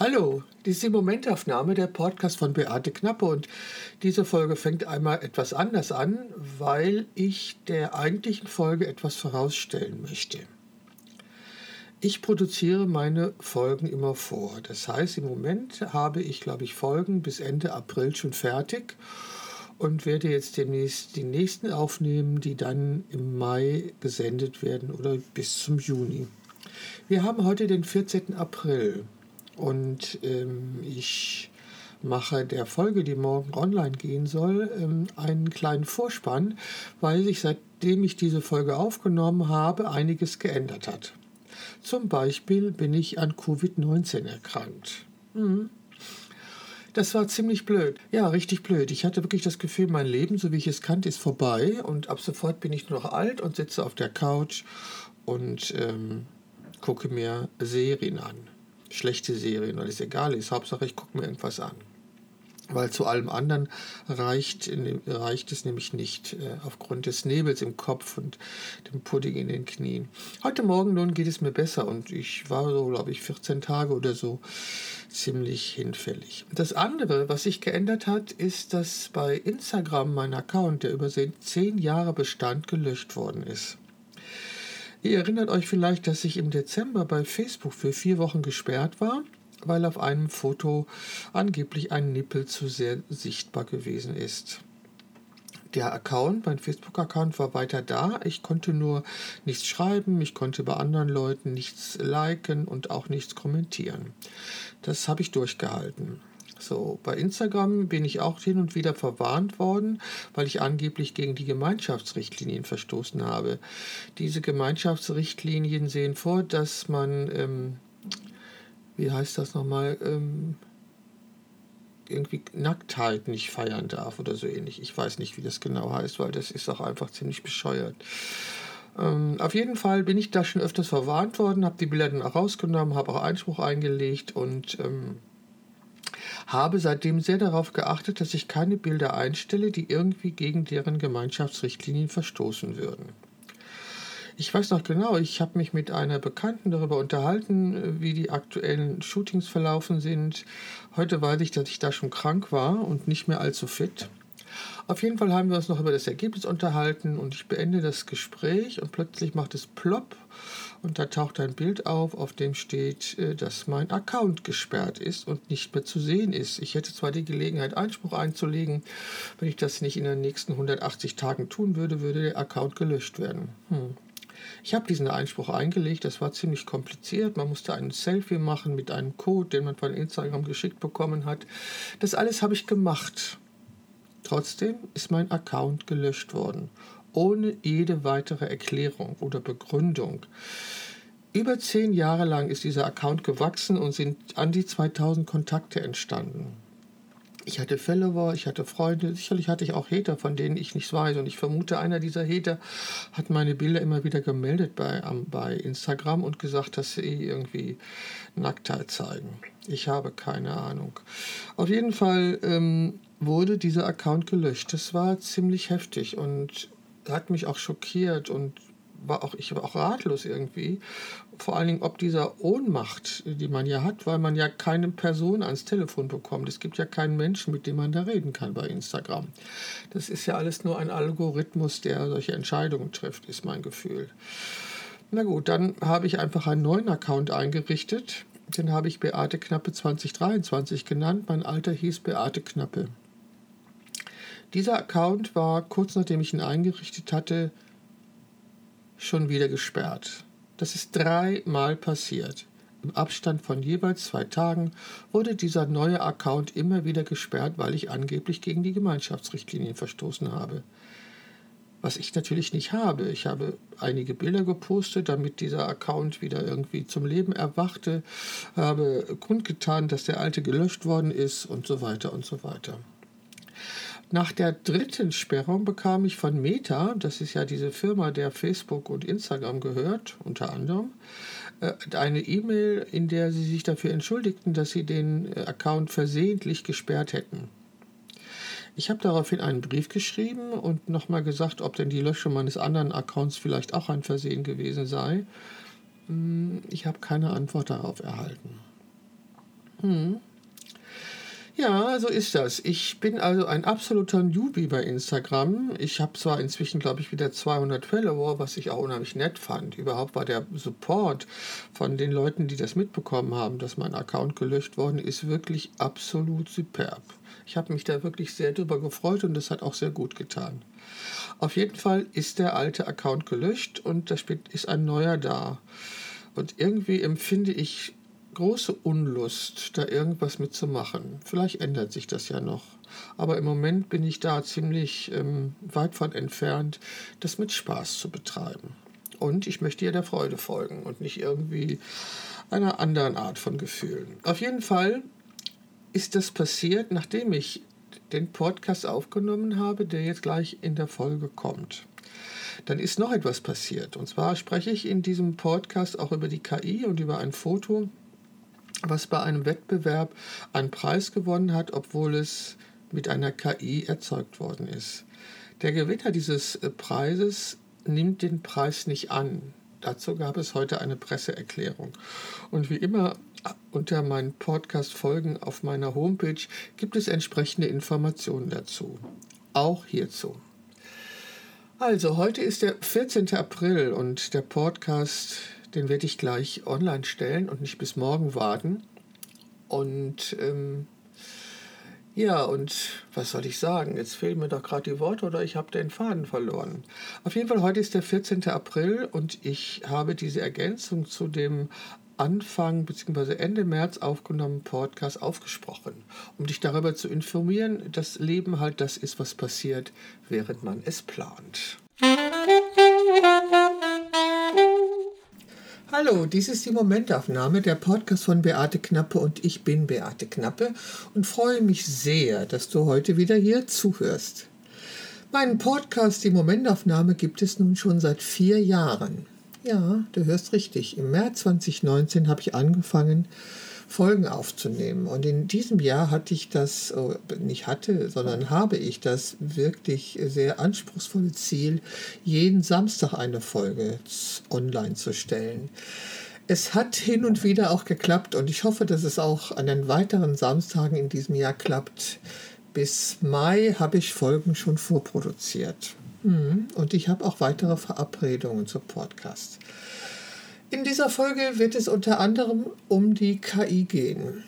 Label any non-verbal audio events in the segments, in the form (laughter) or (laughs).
Hallo, dies ist die Momentaufnahme der Podcast von Beate Knappe und diese Folge fängt einmal etwas anders an, weil ich der eigentlichen Folge etwas vorausstellen möchte. Ich produziere meine Folgen immer vor. Das heißt, im Moment habe ich, glaube ich, Folgen bis Ende April schon fertig und werde jetzt demnächst die nächsten aufnehmen, die dann im Mai gesendet werden oder bis zum Juni. Wir haben heute den 14. April. Und ähm, ich mache der Folge, die morgen online gehen soll, ähm, einen kleinen Vorspann, weil sich seitdem ich diese Folge aufgenommen habe, einiges geändert hat. Zum Beispiel bin ich an Covid-19 erkrankt. Mhm. Das war ziemlich blöd. Ja, richtig blöd. Ich hatte wirklich das Gefühl, mein Leben, so wie ich es kannte, ist vorbei. Und ab sofort bin ich nur noch alt und sitze auf der Couch und ähm, gucke mir Serien an schlechte Serien, weil es egal ist. Hauptsache, ich gucke mir irgendwas an. Weil zu allem anderen reicht, reicht es nämlich nicht, äh, aufgrund des Nebels im Kopf und dem Pudding in den Knien. Heute Morgen nun geht es mir besser und ich war so, glaube ich, 14 Tage oder so ziemlich hinfällig. Das andere, was sich geändert hat, ist, dass bei Instagram mein Account, der über zehn Jahre Bestand, gelöscht worden ist. Ihr erinnert euch vielleicht, dass ich im Dezember bei Facebook für vier Wochen gesperrt war, weil auf einem Foto angeblich ein Nippel zu sehr sichtbar gewesen ist. Der Account, mein Facebook-Account war weiter da. Ich konnte nur nichts schreiben, ich konnte bei anderen Leuten nichts liken und auch nichts kommentieren. Das habe ich durchgehalten. So, bei Instagram bin ich auch hin und wieder verwarnt worden, weil ich angeblich gegen die Gemeinschaftsrichtlinien verstoßen habe. Diese Gemeinschaftsrichtlinien sehen vor, dass man, ähm, wie heißt das nochmal, ähm, irgendwie Nacktheit nicht feiern darf oder so ähnlich. Ich weiß nicht, wie das genau heißt, weil das ist auch einfach ziemlich bescheuert. Ähm, auf jeden Fall bin ich da schon öfters verwarnt worden, habe die Bilder dann auch rausgenommen, habe auch Einspruch eingelegt und ähm, habe seitdem sehr darauf geachtet, dass ich keine Bilder einstelle, die irgendwie gegen deren Gemeinschaftsrichtlinien verstoßen würden. Ich weiß noch genau, ich habe mich mit einer Bekannten darüber unterhalten, wie die aktuellen Shootings verlaufen sind. Heute weiß ich, dass ich da schon krank war und nicht mehr allzu fit. Auf jeden Fall haben wir uns noch über das Ergebnis unterhalten und ich beende das Gespräch und plötzlich macht es plopp und da taucht ein Bild auf, auf dem steht, äh, dass mein Account gesperrt ist und nicht mehr zu sehen ist. Ich hätte zwar die Gelegenheit, Einspruch einzulegen, wenn ich das nicht in den nächsten 180 Tagen tun würde, würde der Account gelöscht werden. Hm. Ich habe diesen Einspruch eingelegt, das war ziemlich kompliziert. Man musste ein Selfie machen mit einem Code, den man von Instagram geschickt bekommen hat. Das alles habe ich gemacht. Trotzdem ist mein Account gelöscht worden ohne jede weitere Erklärung oder Begründung. Über zehn Jahre lang ist dieser Account gewachsen und sind an die 2000 Kontakte entstanden. Ich hatte Follower, ich hatte Freunde, sicherlich hatte ich auch Hater, von denen ich nichts weiß. Und ich vermute, einer dieser Hater hat meine Bilder immer wieder gemeldet bei, bei Instagram und gesagt, dass sie irgendwie Nacktheit zeigen. Ich habe keine Ahnung. Auf jeden Fall ähm, wurde dieser Account gelöscht. Das war ziemlich heftig und hat mich auch schockiert und war auch, ich war auch ratlos irgendwie. Vor allen Dingen ob dieser Ohnmacht, die man ja hat, weil man ja keine Person ans Telefon bekommt. Es gibt ja keinen Menschen, mit dem man da reden kann bei Instagram. Das ist ja alles nur ein Algorithmus, der solche Entscheidungen trifft, ist mein Gefühl. Na gut, dann habe ich einfach einen neuen Account eingerichtet. Den habe ich Beate Knappe 2023 genannt. Mein Alter hieß Beate Knappe. Dieser Account war kurz nachdem ich ihn eingerichtet hatte, schon wieder gesperrt. Das ist dreimal passiert. Im Abstand von jeweils zwei Tagen wurde dieser neue Account immer wieder gesperrt, weil ich angeblich gegen die Gemeinschaftsrichtlinien verstoßen habe. Was ich natürlich nicht habe. Ich habe einige Bilder gepostet, damit dieser Account wieder irgendwie zum Leben erwachte, habe kundgetan, dass der alte gelöscht worden ist und so weiter und so weiter. Nach der dritten Sperrung bekam ich von Meta, das ist ja diese Firma, der Facebook und Instagram gehört, unter anderem, äh, eine E-Mail, in der sie sich dafür entschuldigten, dass sie den äh, Account versehentlich gesperrt hätten. Ich habe daraufhin einen Brief geschrieben und nochmal gesagt, ob denn die Löschung meines anderen Accounts vielleicht auch ein Versehen gewesen sei. Hm, ich habe keine Antwort darauf erhalten. Hm. Ja, so ist das. Ich bin also ein absoluter Newbie bei Instagram. Ich habe zwar inzwischen, glaube ich, wieder 200 Follower, was ich auch unheimlich nett fand. Überhaupt war der Support von den Leuten, die das mitbekommen haben, dass mein Account gelöscht worden ist, wirklich absolut superb. Ich habe mich da wirklich sehr drüber gefreut und das hat auch sehr gut getan. Auf jeden Fall ist der alte Account gelöscht und da ist ein neuer da. Und irgendwie empfinde ich große Unlust, da irgendwas mitzumachen. Vielleicht ändert sich das ja noch. Aber im Moment bin ich da ziemlich ähm, weit von entfernt, das mit Spaß zu betreiben. Und ich möchte ja der Freude folgen und nicht irgendwie einer anderen Art von Gefühlen. Auf jeden Fall ist das passiert, nachdem ich den Podcast aufgenommen habe, der jetzt gleich in der Folge kommt. Dann ist noch etwas passiert. Und zwar spreche ich in diesem Podcast auch über die KI und über ein Foto, was bei einem Wettbewerb einen Preis gewonnen hat, obwohl es mit einer KI erzeugt worden ist. Der Gewinner dieses äh, Preises nimmt den Preis nicht an. Dazu gab es heute eine Presseerklärung. Und wie immer äh, unter meinen Podcast-Folgen auf meiner Homepage gibt es entsprechende Informationen dazu. Auch hierzu. Also, heute ist der 14. April und der Podcast den werde ich gleich online stellen und nicht bis morgen warten. Und ähm, ja, und was soll ich sagen? Jetzt fehlen mir doch gerade die Worte oder ich habe den Faden verloren. Auf jeden Fall, heute ist der 14. April und ich habe diese Ergänzung zu dem Anfang bzw. Ende März aufgenommenen Podcast aufgesprochen, um dich darüber zu informieren, dass Leben halt das ist, was passiert, während man es plant. Hallo, dies ist die Momentaufnahme, der Podcast von Beate Knappe und ich bin Beate Knappe und freue mich sehr, dass du heute wieder hier zuhörst. Meinen Podcast, die Momentaufnahme, gibt es nun schon seit vier Jahren. Ja, du hörst richtig. Im März 2019 habe ich angefangen, Folgen aufzunehmen. Und in diesem Jahr hatte ich das, oh, nicht hatte, sondern habe ich das wirklich sehr anspruchsvolle Ziel, jeden Samstag eine Folge online zu stellen. Es hat hin und wieder auch geklappt und ich hoffe, dass es auch an den weiteren Samstagen in diesem Jahr klappt. Bis Mai habe ich Folgen schon vorproduziert. Hm, und ich habe auch weitere Verabredungen zum Podcast. In dieser Folge wird es unter anderem um die KI gehen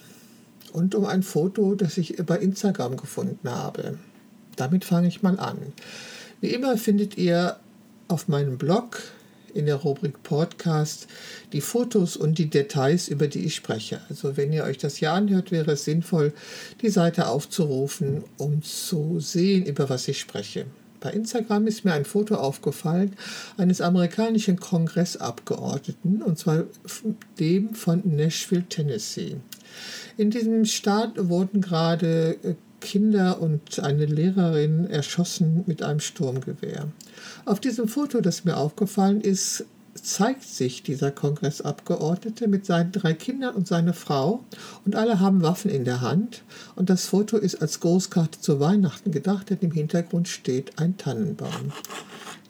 und um ein Foto, das ich bei Instagram gefunden habe. Damit fange ich mal an. Wie immer findet ihr auf meinem Blog in der Rubrik Podcast die Fotos und die Details, über die ich spreche. Also wenn ihr euch das hier anhört, wäre es sinnvoll, die Seite aufzurufen, um zu sehen, über was ich spreche. Bei Instagram ist mir ein Foto aufgefallen eines amerikanischen Kongressabgeordneten, und zwar dem von Nashville, Tennessee. In diesem Staat wurden gerade äh, Kinder und eine Lehrerin erschossen mit einem Sturmgewehr. Auf diesem Foto, das mir aufgefallen ist, zeigt sich dieser Kongressabgeordnete mit seinen drei Kindern und seiner Frau und alle haben Waffen in der Hand und das Foto ist als Großkarte zu Weihnachten gedacht, denn im Hintergrund steht ein Tannenbaum.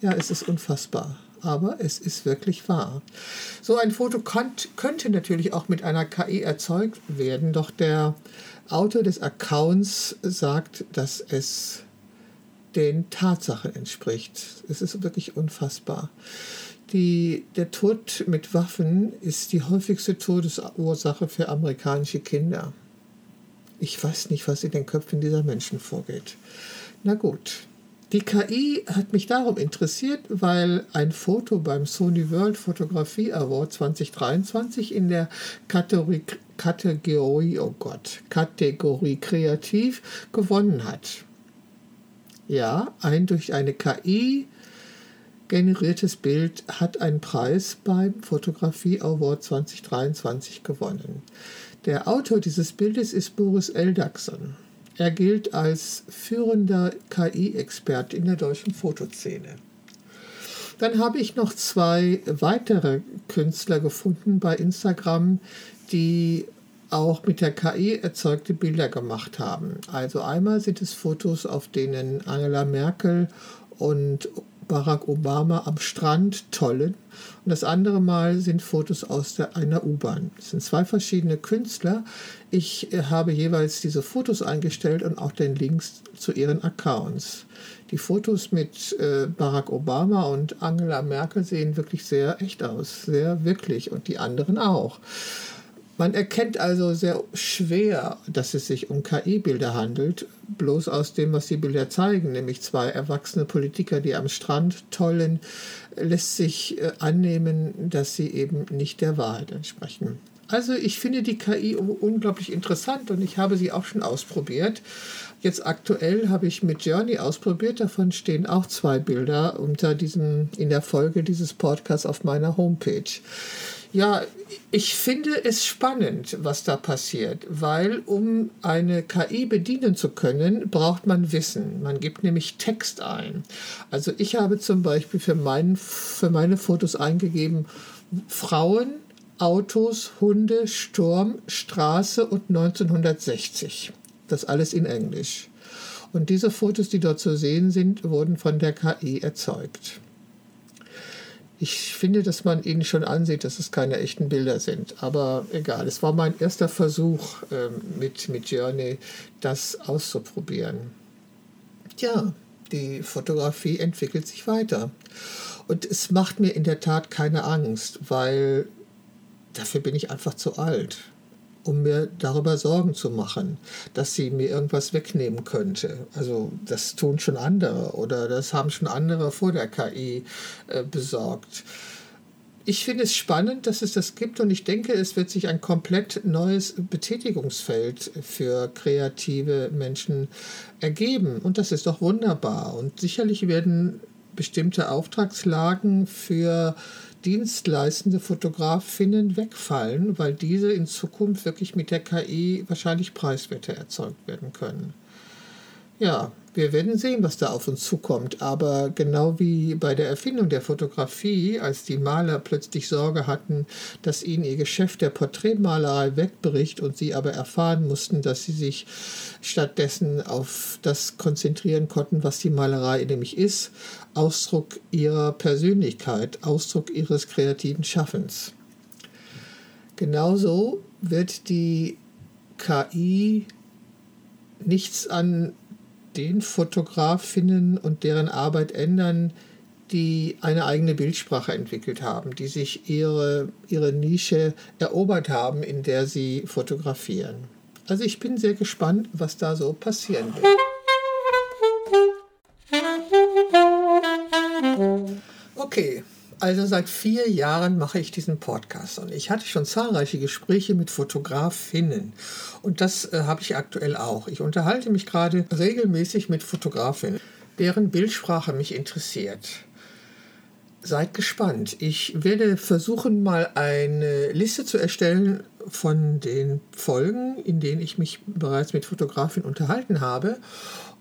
Ja, es ist unfassbar, aber es ist wirklich wahr. So ein Foto könnte natürlich auch mit einer KI erzeugt werden, doch der Autor des Accounts sagt, dass es den Tatsachen entspricht. Es ist wirklich unfassbar. Die, der Tod mit Waffen ist die häufigste Todesursache für amerikanische Kinder. Ich weiß nicht, was in den Köpfen dieser Menschen vorgeht. Na gut. Die KI hat mich darum interessiert, weil ein Foto beim Sony World Photography Award 2023 in der Kategorie, Kategorie, oh Gott, Kategorie Kreativ gewonnen hat. Ja, ein durch eine KI generiertes Bild hat einen Preis beim Fotografie Award 2023 gewonnen. Der Autor dieses Bildes ist Boris Eldaxon. Er gilt als führender KI-Experte in der deutschen Fotoszene. Dann habe ich noch zwei weitere Künstler gefunden bei Instagram, die auch mit der KI erzeugte Bilder gemacht haben. Also einmal sind es Fotos, auf denen Angela Merkel und Barack Obama am Strand tollen und das andere Mal sind Fotos aus der, einer U-Bahn. Es sind zwei verschiedene Künstler. Ich äh, habe jeweils diese Fotos eingestellt und auch den Links zu ihren Accounts. Die Fotos mit äh, Barack Obama und Angela Merkel sehen wirklich sehr echt aus, sehr wirklich und die anderen auch. Man erkennt also sehr schwer, dass es sich um KI-Bilder handelt, bloß aus dem, was die Bilder zeigen, nämlich zwei erwachsene Politiker, die am Strand tollen, lässt sich äh, annehmen, dass sie eben nicht der Wahrheit entsprechen. Also ich finde die KI unglaublich interessant und ich habe sie auch schon ausprobiert. Jetzt aktuell habe ich mit Journey ausprobiert, davon stehen auch zwei Bilder unter diesem, in der Folge dieses Podcasts auf meiner Homepage. Ja, ich finde es spannend, was da passiert, weil um eine KI bedienen zu können, braucht man Wissen. Man gibt nämlich Text ein. Also ich habe zum Beispiel für, mein, für meine Fotos eingegeben Frauen, Autos, Hunde, Sturm, Straße und 1960. Das alles in Englisch. Und diese Fotos, die dort zu sehen sind, wurden von der KI erzeugt. Ich finde, dass man ihnen schon ansieht, dass es keine echten Bilder sind. Aber egal, es war mein erster Versuch ähm, mit, mit Journey, das auszuprobieren. Tja, die Fotografie entwickelt sich weiter. Und es macht mir in der Tat keine Angst, weil dafür bin ich einfach zu alt, um mir darüber Sorgen zu machen, dass sie mir irgendwas wegnehmen könnte. Also das tun schon andere oder das haben schon andere vor der KI äh, besorgt. Ich finde es spannend, dass es das gibt und ich denke, es wird sich ein komplett neues Betätigungsfeld für kreative Menschen ergeben. Und das ist doch wunderbar. Und sicherlich werden bestimmte Auftragslagen für dienstleistende Fotografinnen wegfallen, weil diese in Zukunft wirklich mit der KI wahrscheinlich preiswerter erzeugt werden können. Ja, wir werden sehen, was da auf uns zukommt. Aber genau wie bei der Erfindung der Fotografie, als die Maler plötzlich Sorge hatten, dass ihnen ihr Geschäft der Porträtmalerei wegbricht und sie aber erfahren mussten, dass sie sich stattdessen auf das konzentrieren konnten, was die Malerei nämlich ist, Ausdruck ihrer Persönlichkeit, Ausdruck ihres kreativen Schaffens. Genauso wird die KI nichts an den Fotografinnen und deren Arbeit ändern, die eine eigene Bildsprache entwickelt haben, die sich ihre, ihre Nische erobert haben, in der sie fotografieren. Also ich bin sehr gespannt, was da so passieren wird. Also seit vier Jahren mache ich diesen Podcast und ich hatte schon zahlreiche Gespräche mit Fotografinnen und das äh, habe ich aktuell auch. Ich unterhalte mich gerade regelmäßig mit Fotografinnen, deren Bildsprache mich interessiert. Seid gespannt. Ich werde versuchen, mal eine Liste zu erstellen von den Folgen, in denen ich mich bereits mit Fotografinnen unterhalten habe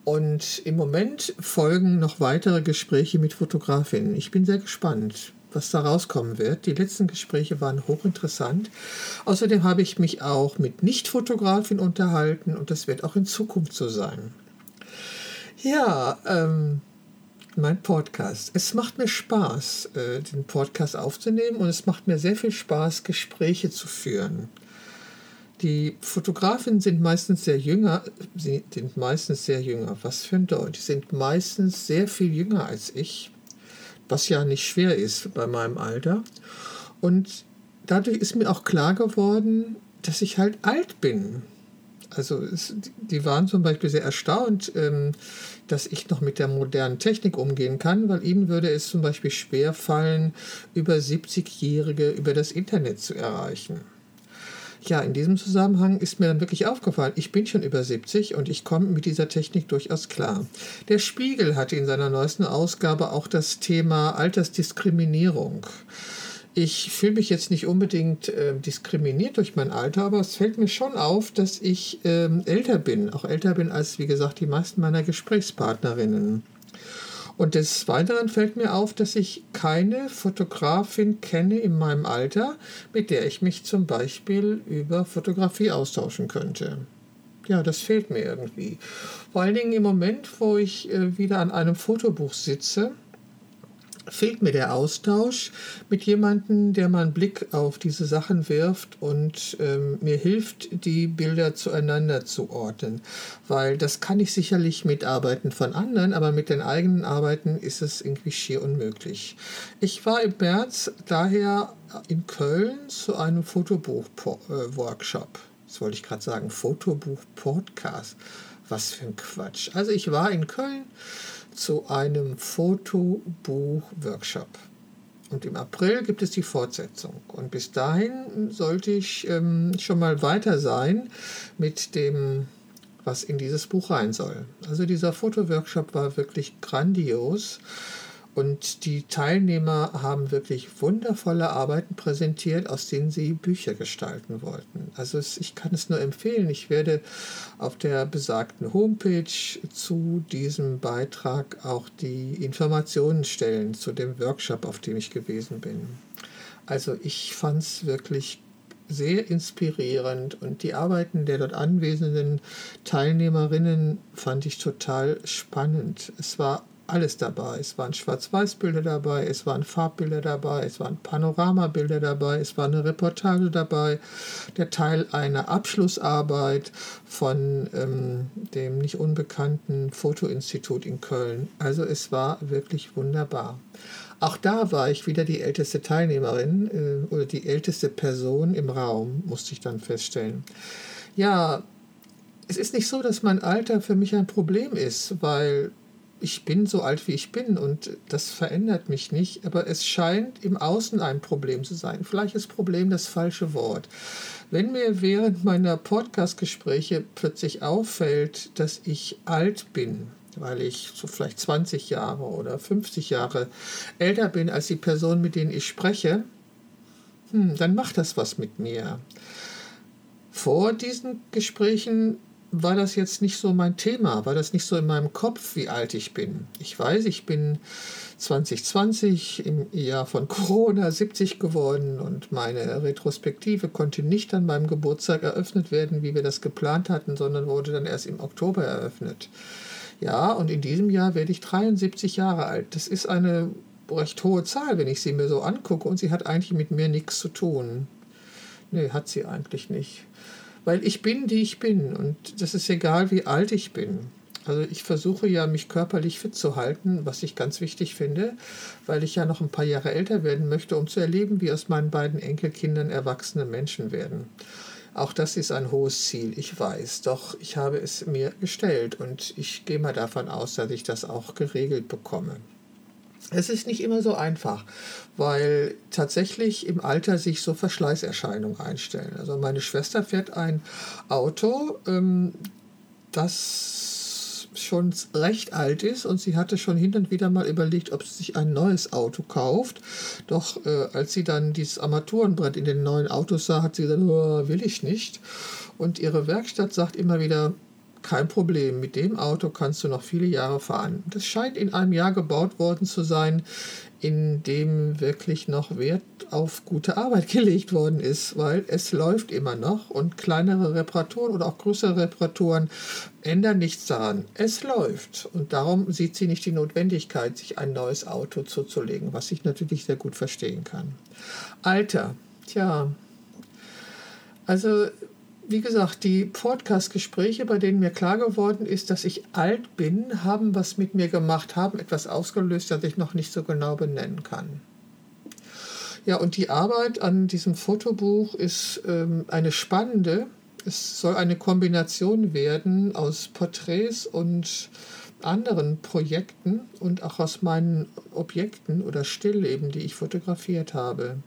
und im Moment folgen noch weitere Gespräche mit Fotografinnen. Ich bin sehr gespannt, was da rauskommen wird. Die letzten Gespräche waren hochinteressant. Außerdem habe ich mich auch mit Nicht-Fotografinnen unterhalten und das wird auch in Zukunft so sein. Ja, ähm, mein Podcast. Es macht mir Spaß, äh, den Podcast aufzunehmen und es macht mir sehr viel Spaß, Gespräche zu führen. Die Fotografinnen sind meistens sehr jünger, sie sind meistens sehr jünger. Was für ein Deutsch. Sie sind meistens sehr viel jünger als ich, was ja nicht schwer ist bei meinem Alter. Und dadurch ist mir auch klar geworden, dass ich halt alt bin. Also es, die waren zum Beispiel sehr erstaunt, ähm, dass ich noch mit der modernen Technik umgehen kann, weil ihnen würde es zum Beispiel schwer fallen, über 70-Jährige über das Internet zu erreichen. Ja, in diesem Zusammenhang ist mir dann wirklich aufgefallen, ich bin schon über 70 und ich komme mit dieser Technik durchaus klar. Der Spiegel hatte in seiner neuesten Ausgabe auch das Thema Altersdiskriminierung. Ich fühle mich jetzt nicht unbedingt äh, diskriminiert durch mein Alter, aber es fällt mir schon auf, dass ich ähm, älter bin, auch älter bin als, wie gesagt, die meisten meiner Gesprächspartnerinnen. Und des Weiteren fällt mir auf, dass ich keine Fotografin kenne in meinem Alter, mit der ich mich zum Beispiel über Fotografie austauschen könnte. Ja, das fehlt mir irgendwie. Vor allen Dingen im Moment, wo ich äh, wieder an einem Fotobuch sitze fehlt mir der Austausch mit jemandem, der mal einen Blick auf diese Sachen wirft und ähm, mir hilft, die Bilder zueinander zu ordnen. Weil das kann ich sicherlich mit Arbeiten von anderen, aber mit den eigenen Arbeiten ist es irgendwie schier unmöglich. Ich war im März daher in Köln zu einem Fotobuch-Workshop. Das wollte ich gerade sagen, Fotobuch-Podcast. Was für ein Quatsch. Also ich war in Köln zu einem Fotobuch-Workshop. Und im April gibt es die Fortsetzung. Und bis dahin sollte ich ähm, schon mal weiter sein mit dem, was in dieses Buch rein soll. Also dieser Fotoworkshop war wirklich grandios. Und die Teilnehmer haben wirklich wundervolle Arbeiten präsentiert, aus denen sie Bücher gestalten wollten. Also es, ich kann es nur empfehlen. Ich werde auf der besagten Homepage zu diesem Beitrag auch die Informationen stellen zu dem Workshop, auf dem ich gewesen bin. Also ich fand es wirklich sehr inspirierend und die Arbeiten der dort anwesenden Teilnehmerinnen fand ich total spannend. Es war alles dabei. Es waren Schwarz-Weiß-Bilder dabei, es waren Farbbilder dabei, es waren Panoramabilder dabei, es war eine Reportage dabei, der Teil einer Abschlussarbeit von ähm, dem nicht unbekannten Fotoinstitut in Köln. Also es war wirklich wunderbar. Auch da war ich wieder die älteste Teilnehmerin äh, oder die älteste Person im Raum, musste ich dann feststellen. Ja, es ist nicht so, dass mein Alter für mich ein Problem ist, weil ich bin so alt, wie ich bin und das verändert mich nicht, aber es scheint im Außen ein Problem zu sein. Vielleicht ist Problem das falsche Wort. Wenn mir während meiner Podcast-Gespräche plötzlich auffällt, dass ich alt bin, weil ich so vielleicht 20 Jahre oder 50 Jahre älter bin als die Person, mit denen ich spreche, hm, dann macht das was mit mir. Vor diesen Gesprächen war das jetzt nicht so mein Thema, war das nicht so in meinem Kopf, wie alt ich bin. Ich weiß, ich bin 2020 im Jahr von Corona 70 geworden und meine Retrospektive konnte nicht an meinem Geburtstag eröffnet werden, wie wir das geplant hatten, sondern wurde dann erst im Oktober eröffnet. Ja, und in diesem Jahr werde ich 73 Jahre alt. Das ist eine recht hohe Zahl, wenn ich sie mir so angucke und sie hat eigentlich mit mir nichts zu tun. Nee, hat sie eigentlich nicht weil ich bin, die ich bin und das ist egal, wie alt ich bin. Also ich versuche ja, mich körperlich fit zu halten, was ich ganz wichtig finde, weil ich ja noch ein paar Jahre älter werden möchte, um zu erleben, wie aus meinen beiden Enkelkindern erwachsene Menschen werden. Auch das ist ein hohes Ziel, ich weiß, doch ich habe es mir gestellt und ich gehe mal davon aus, dass ich das auch geregelt bekomme. Es ist nicht immer so einfach, weil tatsächlich im Alter sich so Verschleißerscheinungen einstellen. Also meine Schwester fährt ein Auto, ähm, das schon recht alt ist und sie hatte schon hin und wieder mal überlegt, ob sie sich ein neues Auto kauft. Doch äh, als sie dann dieses Armaturenbrett in den neuen Autos sah, hat sie gesagt, oh, will ich nicht. Und ihre Werkstatt sagt immer wieder, kein Problem, mit dem Auto kannst du noch viele Jahre fahren. Das scheint in einem Jahr gebaut worden zu sein, in dem wirklich noch Wert auf gute Arbeit (laughs) gelegt worden ist, weil es läuft immer noch und kleinere Reparaturen oder auch größere Reparaturen ändern nichts daran. Es läuft und darum sieht sie nicht die Notwendigkeit, sich ein neues Auto zuzulegen, was ich natürlich sehr gut verstehen kann. Alter, tja, also wie gesagt, die Podcast-Gespräche, bei denen mir klar geworden ist, dass ich alt bin, haben was mit mir gemacht, haben etwas ausgelöst, das ich noch nicht so genau benennen kann. Ja, und die Arbeit an diesem Fotobuch ist ähm, eine spannende. Es soll eine Kombination werden aus Porträts und anderen Projekten und auch aus meinen Objekten oder Stillleben, die ich fotografiert habe.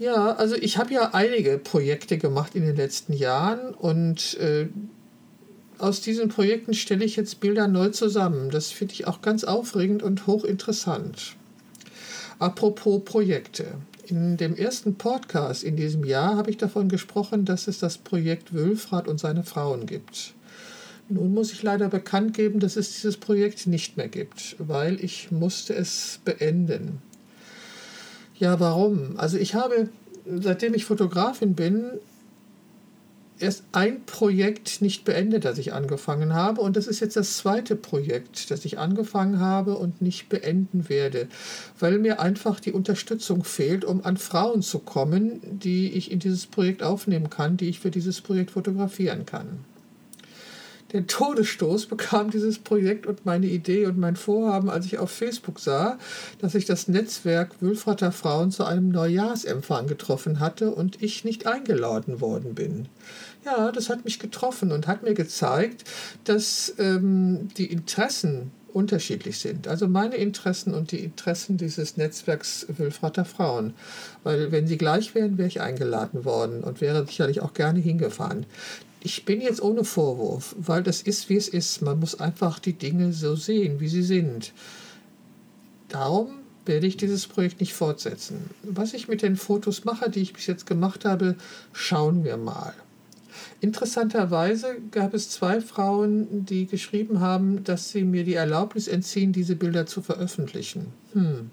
Ja, also ich habe ja einige Projekte gemacht in den letzten Jahren und äh, aus diesen Projekten stelle ich jetzt Bilder neu zusammen. Das finde ich auch ganz aufregend und hochinteressant. Apropos Projekte. In dem ersten Podcast in diesem Jahr habe ich davon gesprochen, dass es das Projekt Wülfrath und seine Frauen gibt. Nun muss ich leider bekannt geben, dass es dieses Projekt nicht mehr gibt, weil ich musste es beenden. Ja, warum? Also ich habe, seitdem ich Fotografin bin, erst ein Projekt nicht beendet, das ich angefangen habe. Und das ist jetzt das zweite Projekt, das ich angefangen habe und nicht beenden werde, weil mir einfach die Unterstützung fehlt, um an Frauen zu kommen, die ich in dieses Projekt aufnehmen kann, die ich für dieses Projekt fotografieren kann. Den Todesstoß bekam dieses Projekt und meine Idee und mein Vorhaben, als ich auf Facebook sah, dass sich das Netzwerk Wülfrater Frauen zu einem Neujahrsempfang getroffen hatte und ich nicht eingeladen worden bin. Ja, das hat mich getroffen und hat mir gezeigt, dass ähm, die Interessen unterschiedlich sind. Also meine Interessen und die Interessen dieses Netzwerks Wülfrater Frauen. Weil wenn sie gleich wären, wäre ich eingeladen worden und wäre sicherlich auch gerne hingefahren. Ich bin jetzt ohne Vorwurf, weil das ist, wie es ist. Man muss einfach die Dinge so sehen, wie sie sind. Darum werde ich dieses Projekt nicht fortsetzen. Was ich mit den Fotos mache, die ich bis jetzt gemacht habe, schauen wir mal. Interessanterweise gab es zwei Frauen, die geschrieben haben, dass sie mir die Erlaubnis entziehen, diese Bilder zu veröffentlichen. Hm.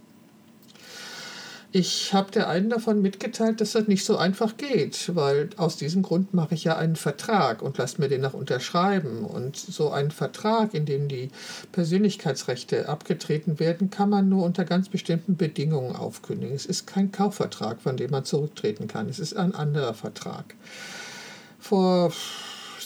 Ich habe der einen davon mitgeteilt, dass das nicht so einfach geht, weil aus diesem Grund mache ich ja einen Vertrag und lasse mir den noch unterschreiben. Und so einen Vertrag, in dem die Persönlichkeitsrechte abgetreten werden, kann man nur unter ganz bestimmten Bedingungen aufkündigen. Es ist kein Kaufvertrag, von dem man zurücktreten kann. Es ist ein anderer Vertrag. Vor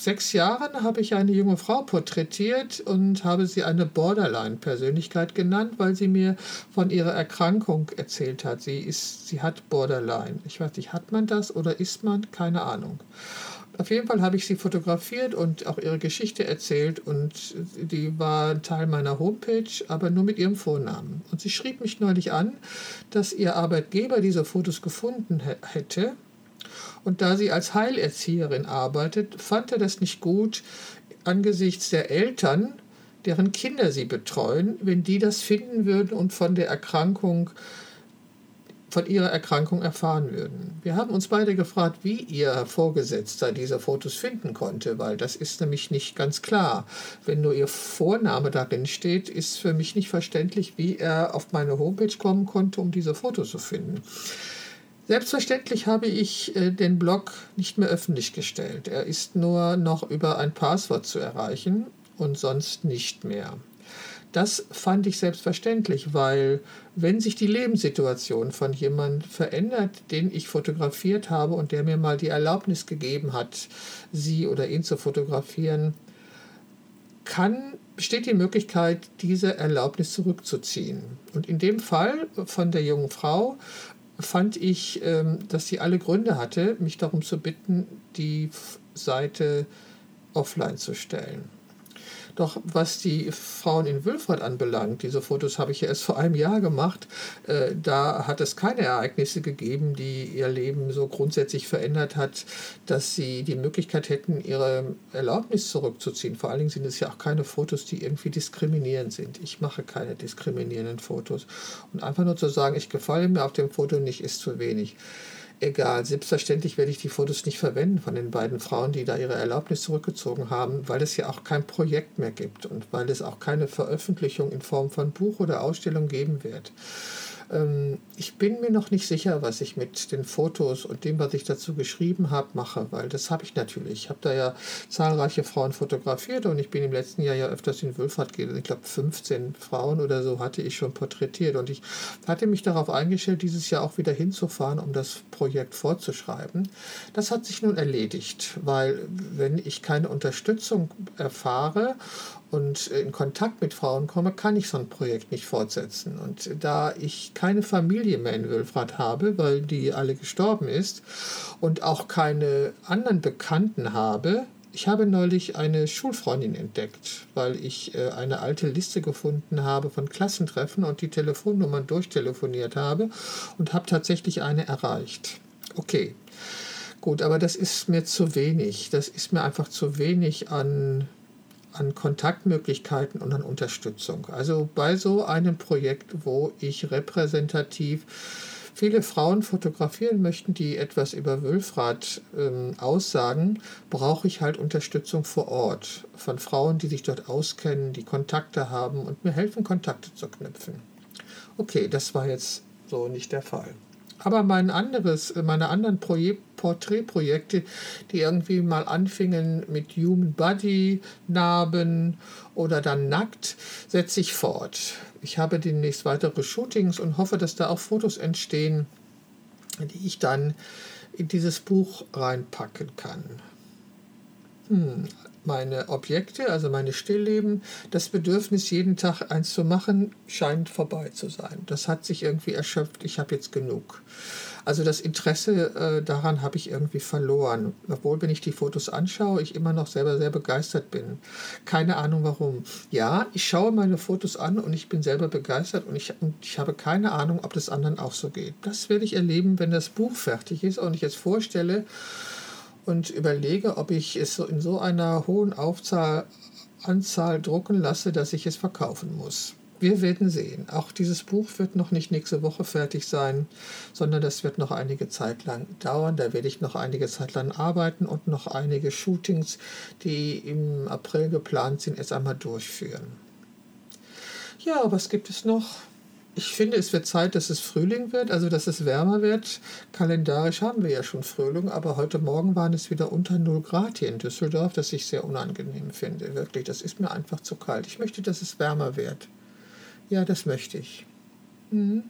sechs Jahren habe ich eine junge Frau porträtiert und habe sie eine Borderline-Persönlichkeit genannt, weil sie mir von ihrer Erkrankung erzählt hat. Sie, ist, sie hat Borderline. Ich weiß nicht, hat man das oder ist man? Keine Ahnung. Auf jeden Fall habe ich sie fotografiert und auch ihre Geschichte erzählt und die war Teil meiner Homepage, aber nur mit ihrem Vornamen. Und sie schrieb mich neulich an, dass ihr Arbeitgeber diese Fotos gefunden hätte und da sie als Heilerzieherin arbeitet, fand er das nicht gut angesichts der Eltern, deren Kinder sie betreuen, wenn die das finden würden und von der Erkrankung von ihrer Erkrankung erfahren würden. Wir haben uns beide gefragt, wie ihr Vorgesetzter diese Fotos finden konnte, weil das ist nämlich nicht ganz klar. Wenn nur ihr Vorname darin steht, ist für mich nicht verständlich, wie er auf meine Homepage kommen konnte, um diese Fotos zu finden. Selbstverständlich habe ich äh, den Blog nicht mehr öffentlich gestellt. Er ist nur noch über ein Passwort zu erreichen und sonst nicht mehr. Das fand ich selbstverständlich, weil wenn sich die Lebenssituation von jemandem verändert, den ich fotografiert habe und der mir mal die Erlaubnis gegeben hat, sie oder ihn zu fotografieren, kann, besteht die Möglichkeit, diese Erlaubnis zurückzuziehen. Und in dem Fall von der jungen Frau fand ich, ähm, dass sie alle Gründe hatte, mich darum zu bitten, die Seite offline zu stellen. Doch was die Frauen in Wülfrath anbelangt, diese Fotos habe ich ja erst vor einem Jahr gemacht, äh, da hat es keine Ereignisse gegeben, die ihr Leben so grundsätzlich verändert hat, dass sie die Möglichkeit hätten, ihre Erlaubnis zurückzuziehen. Vor allen Dingen sind es ja auch keine Fotos, die irgendwie diskriminierend sind. Ich mache keine diskriminierenden Fotos. Und einfach nur zu sagen, ich gefalle mir auf dem Foto nicht, ist zu wenig egal. Selbstverständlich werde ich die Fotos nicht verwenden von den beiden Frauen, die da ihre Erlaubnis zurückgezogen haben, weil es ja auch kein Projekt mehr gibt und weil es auch keine Veröffentlichung in Form von Buch oder Ausstellung geben wird. Ähm, ich bin mir noch nicht sicher, was ich mit den Fotos und dem, was ich dazu geschrieben habe, mache, weil das habe ich natürlich. Ich habe da ja zahlreiche Frauen fotografiert und ich bin im letzten Jahr ja öfters in Wülfrath gewesen. Ich glaube, 15 Frauen oder so hatte ich schon porträtiert und ich hatte mich darauf eingestellt, dieses Jahr auch wieder hinzufahren, um das Projekt fortzuschreiben. Das hat sich nun erledigt, weil wenn ich keine Unterstützung erfahre und in Kontakt mit Frauen komme, kann ich so ein Projekt nicht fortsetzen. Und da ich keine Familie mehr in Wülfrath habe, weil die alle gestorben ist, und auch keine anderen Bekannten habe, ich habe neulich eine Schulfreundin entdeckt, weil ich äh, eine alte Liste gefunden habe von Klassentreffen und die Telefonnummern durchtelefoniert habe und habe tatsächlich eine erreicht. Okay, gut, aber das ist mir zu wenig. Das ist mir einfach zu wenig an an Kontaktmöglichkeiten und an Unterstützung. Also bei so einem Projekt, wo ich repräsentativ viele Frauen fotografieren möchten, die etwas über Wülfrath ähm, aussagen, brauche ich halt Unterstützung vor Ort von Frauen, die sich dort auskennen, die Kontakte haben und mir helfen, Kontakte zu knüpfen. Okay, das war jetzt so nicht der Fall. Aber mein anderes, meine anderen Projek Porträtprojekte, die irgendwie mal anfingen mit Human Body, Narben oder dann nackt, setze ich fort. Ich habe demnächst weitere Shootings und hoffe, dass da auch Fotos entstehen, die ich dann in dieses Buch reinpacken kann. Hm, meine Objekte, also meine Stillleben, das Bedürfnis, jeden Tag eins zu machen, scheint vorbei zu sein. Das hat sich irgendwie erschöpft. Ich habe jetzt genug. Also das Interesse äh, daran habe ich irgendwie verloren. Obwohl, wenn ich die Fotos anschaue, ich immer noch selber sehr begeistert bin. Keine Ahnung warum. Ja, ich schaue meine Fotos an und ich bin selber begeistert und ich, und ich habe keine Ahnung, ob das anderen auch so geht. Das werde ich erleben, wenn das Buch fertig ist und ich jetzt vorstelle, und überlege, ob ich es in so einer hohen Aufzahl, Anzahl drucken lasse, dass ich es verkaufen muss. Wir werden sehen. Auch dieses Buch wird noch nicht nächste Woche fertig sein, sondern das wird noch einige Zeit lang dauern. Da werde ich noch einige Zeit lang arbeiten und noch einige Shootings, die im April geplant sind, erst einmal durchführen. Ja, was gibt es noch? Ich finde, es wird Zeit, dass es Frühling wird, also dass es wärmer wird. Kalendarisch haben wir ja schon Frühling, aber heute Morgen waren es wieder unter 0 Grad hier in Düsseldorf, das ich sehr unangenehm finde. Wirklich, das ist mir einfach zu kalt. Ich möchte, dass es wärmer wird. Ja, das möchte ich. Mhm.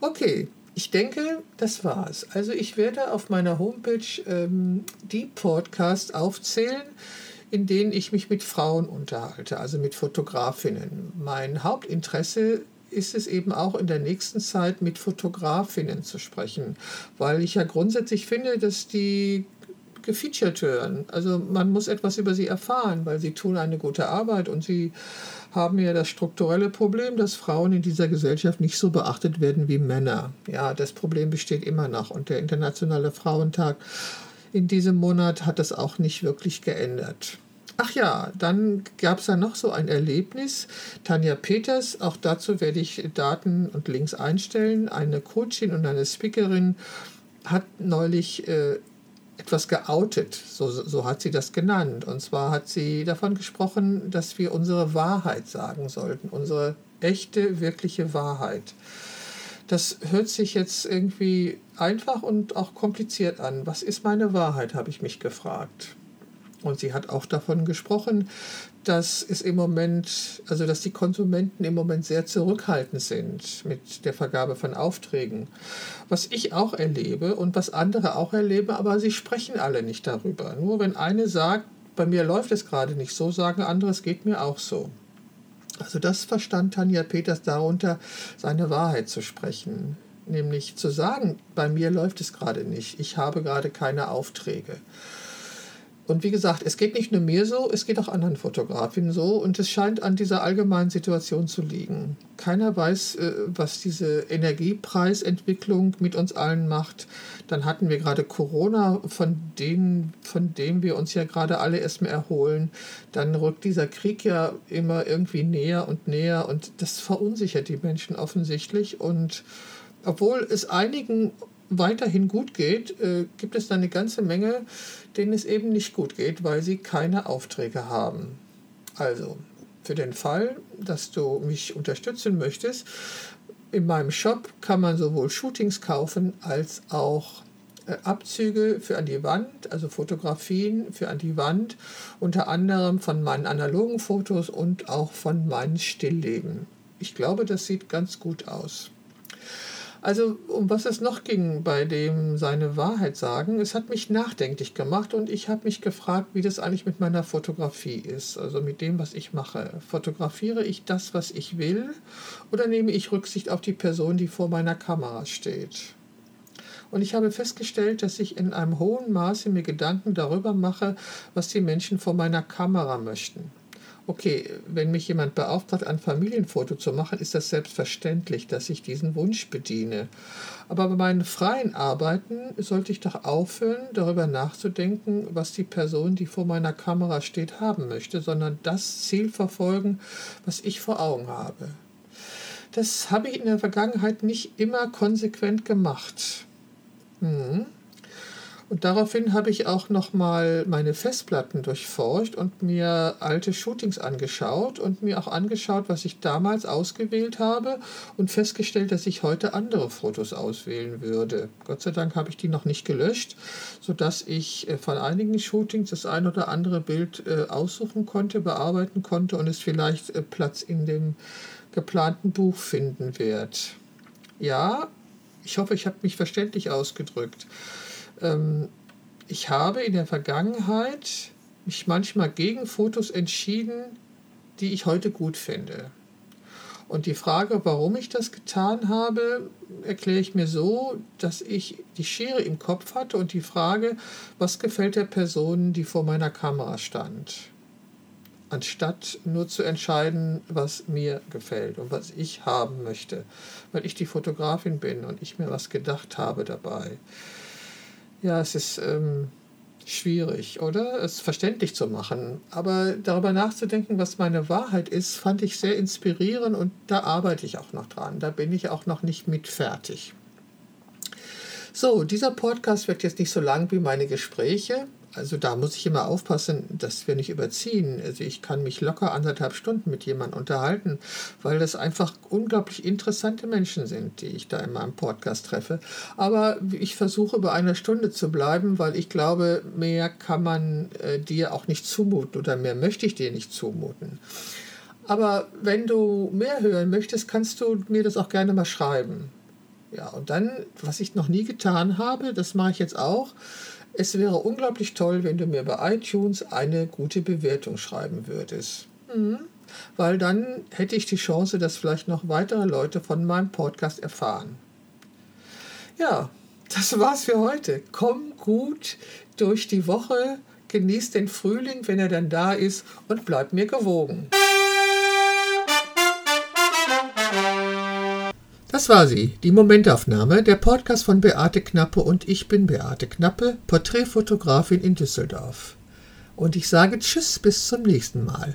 Okay, ich denke, das war's. Also ich werde auf meiner Homepage ähm, die Podcasts aufzählen, in denen ich mich mit Frauen unterhalte, also mit Fotografinnen. Mein Hauptinteresse ist es eben auch in der nächsten Zeit mit Fotografinnen zu sprechen, weil ich ja grundsätzlich finde, dass die gefeatured werden. Also man muss etwas über sie erfahren, weil sie tun eine gute Arbeit und sie haben ja das strukturelle Problem, dass Frauen in dieser Gesellschaft nicht so beachtet werden wie Männer. Ja, das Problem besteht immer noch und der Internationale Frauentag in diesem Monat hat das auch nicht wirklich geändert. Ach ja, dann gab es da noch so ein Erlebnis. Tanja Peters, auch dazu werde ich Daten und Links einstellen. Eine Coachin und eine Speakerin hat neulich äh, etwas geoutet, so, so hat sie das genannt. Und zwar hat sie davon gesprochen, dass wir unsere Wahrheit sagen sollten, unsere echte, wirkliche Wahrheit. Das hört sich jetzt irgendwie einfach und auch kompliziert an. Was ist meine Wahrheit, habe ich mich gefragt. Und sie hat auch davon gesprochen, dass es im Moment, also dass die Konsumenten im Moment sehr zurückhaltend sind mit der Vergabe von Aufträgen. Was ich auch erlebe und was andere auch erleben, aber sie sprechen alle nicht darüber. Nur wenn eine sagt, bei mir läuft es gerade nicht so, sagen andere, es geht mir auch so. Also das verstand Tanja Peters darunter, seine Wahrheit zu sprechen. Nämlich zu sagen, bei mir läuft es gerade nicht, ich habe gerade keine Aufträge. Und wie gesagt, es geht nicht nur mir so, es geht auch anderen Fotografinnen so und es scheint an dieser allgemeinen Situation zu liegen. Keiner weiß, äh, was diese Energiepreisentwicklung mit uns allen macht. Dann hatten wir gerade Corona, von dem, von dem wir uns ja gerade alle erstmal erholen. Dann rückt dieser Krieg ja immer irgendwie näher und näher und das verunsichert die Menschen offensichtlich. Und obwohl es einigen weiterhin gut geht, äh, gibt es da eine ganze Menge, denen es eben nicht gut geht, weil sie keine Aufträge haben. Also, für den Fall, dass du mich unterstützen möchtest, in meinem Shop kann man sowohl Shootings kaufen als auch äh, Abzüge für an die Wand, also Fotografien für an die Wand, unter anderem von meinen analogen Fotos und auch von meinen Stillleben. Ich glaube, das sieht ganz gut aus. Also um was es noch ging bei dem seine Wahrheit sagen, es hat mich nachdenklich gemacht und ich habe mich gefragt, wie das eigentlich mit meiner Fotografie ist, also mit dem, was ich mache. Fotografiere ich das, was ich will, oder nehme ich Rücksicht auf die Person, die vor meiner Kamera steht? Und ich habe festgestellt, dass ich in einem hohen Maße mir Gedanken darüber mache, was die Menschen vor meiner Kamera möchten okay, wenn mich jemand beauftragt, ein Familienfoto zu machen, ist das selbstverständlich, dass ich diesen Wunsch bediene. Aber bei meinen freien Arbeiten sollte ich doch aufhören, darüber nachzudenken, was die Person, die vor meiner Kamera steht, haben möchte, sondern das Ziel verfolgen, was ich vor Augen habe. Das habe ich in der Vergangenheit nicht immer konsequent gemacht. Hm. Und daraufhin habe ich auch nochmal meine Festplatten durchforscht und mir alte Shootings angeschaut und mir auch angeschaut, was ich damals ausgewählt habe und festgestellt, dass ich heute andere Fotos auswählen würde. Gott sei Dank habe ich die noch nicht gelöscht, sodass ich äh, von einigen Shootings das ein oder andere Bild äh, aussuchen konnte, bearbeiten konnte und es vielleicht äh, Platz in dem geplanten Buch finden wird. Ja, ich hoffe, ich habe mich verständlich ausgedrückt. Ähm, ich habe in der Vergangenheit mich manchmal gegen Fotos entschieden, die ich heute gut finde. Und die Frage, warum ich das getan habe, erkläre ich mir so, dass ich die Schere im Kopf hatte und die Frage, was gefällt der Person, die vor meiner Kamera stand. Anstatt nur zu entscheiden, was mir gefällt und was ich haben möchte, weil ich die Fotografin bin und ich mir was gedacht habe dabei. Ja, es ist ähm, schwierig, oder? Es verständlich zu machen. Aber darüber nachzudenken, was meine Wahrheit ist, fand ich sehr inspirierend und da arbeite ich auch noch dran. Da bin ich auch noch nicht mit fertig. So, dieser Podcast wird jetzt nicht so lang wie meine Gespräche. Also da muss ich immer aufpassen, dass wir nicht überziehen. Also ich kann mich locker anderthalb Stunden mit jemandem unterhalten, weil das einfach unglaublich interessante Menschen sind, die ich da in meinem Podcast treffe. Aber ich versuche bei einer Stunde zu bleiben, weil ich glaube, mehr kann man äh, dir auch nicht zumuten oder mehr möchte ich dir nicht zumuten. Aber wenn du mehr hören möchtest, kannst du mir das auch gerne mal schreiben. Ja, und dann, was ich noch nie getan habe, das mache ich jetzt auch es wäre unglaublich toll, wenn du mir bei iTunes eine gute Bewertung schreiben würdest. Mhm. Weil dann hätte ich die Chance, dass vielleicht noch weitere Leute von meinem Podcast erfahren. Ja, das war's für heute. Komm gut durch die Woche, genieß den Frühling, wenn er dann da ist und bleib mir gewogen. Das war sie, die Momentaufnahme, der Podcast von Beate Knappe und ich bin Beate Knappe, Porträtfotografin in Düsseldorf. Und ich sage Tschüss bis zum nächsten Mal.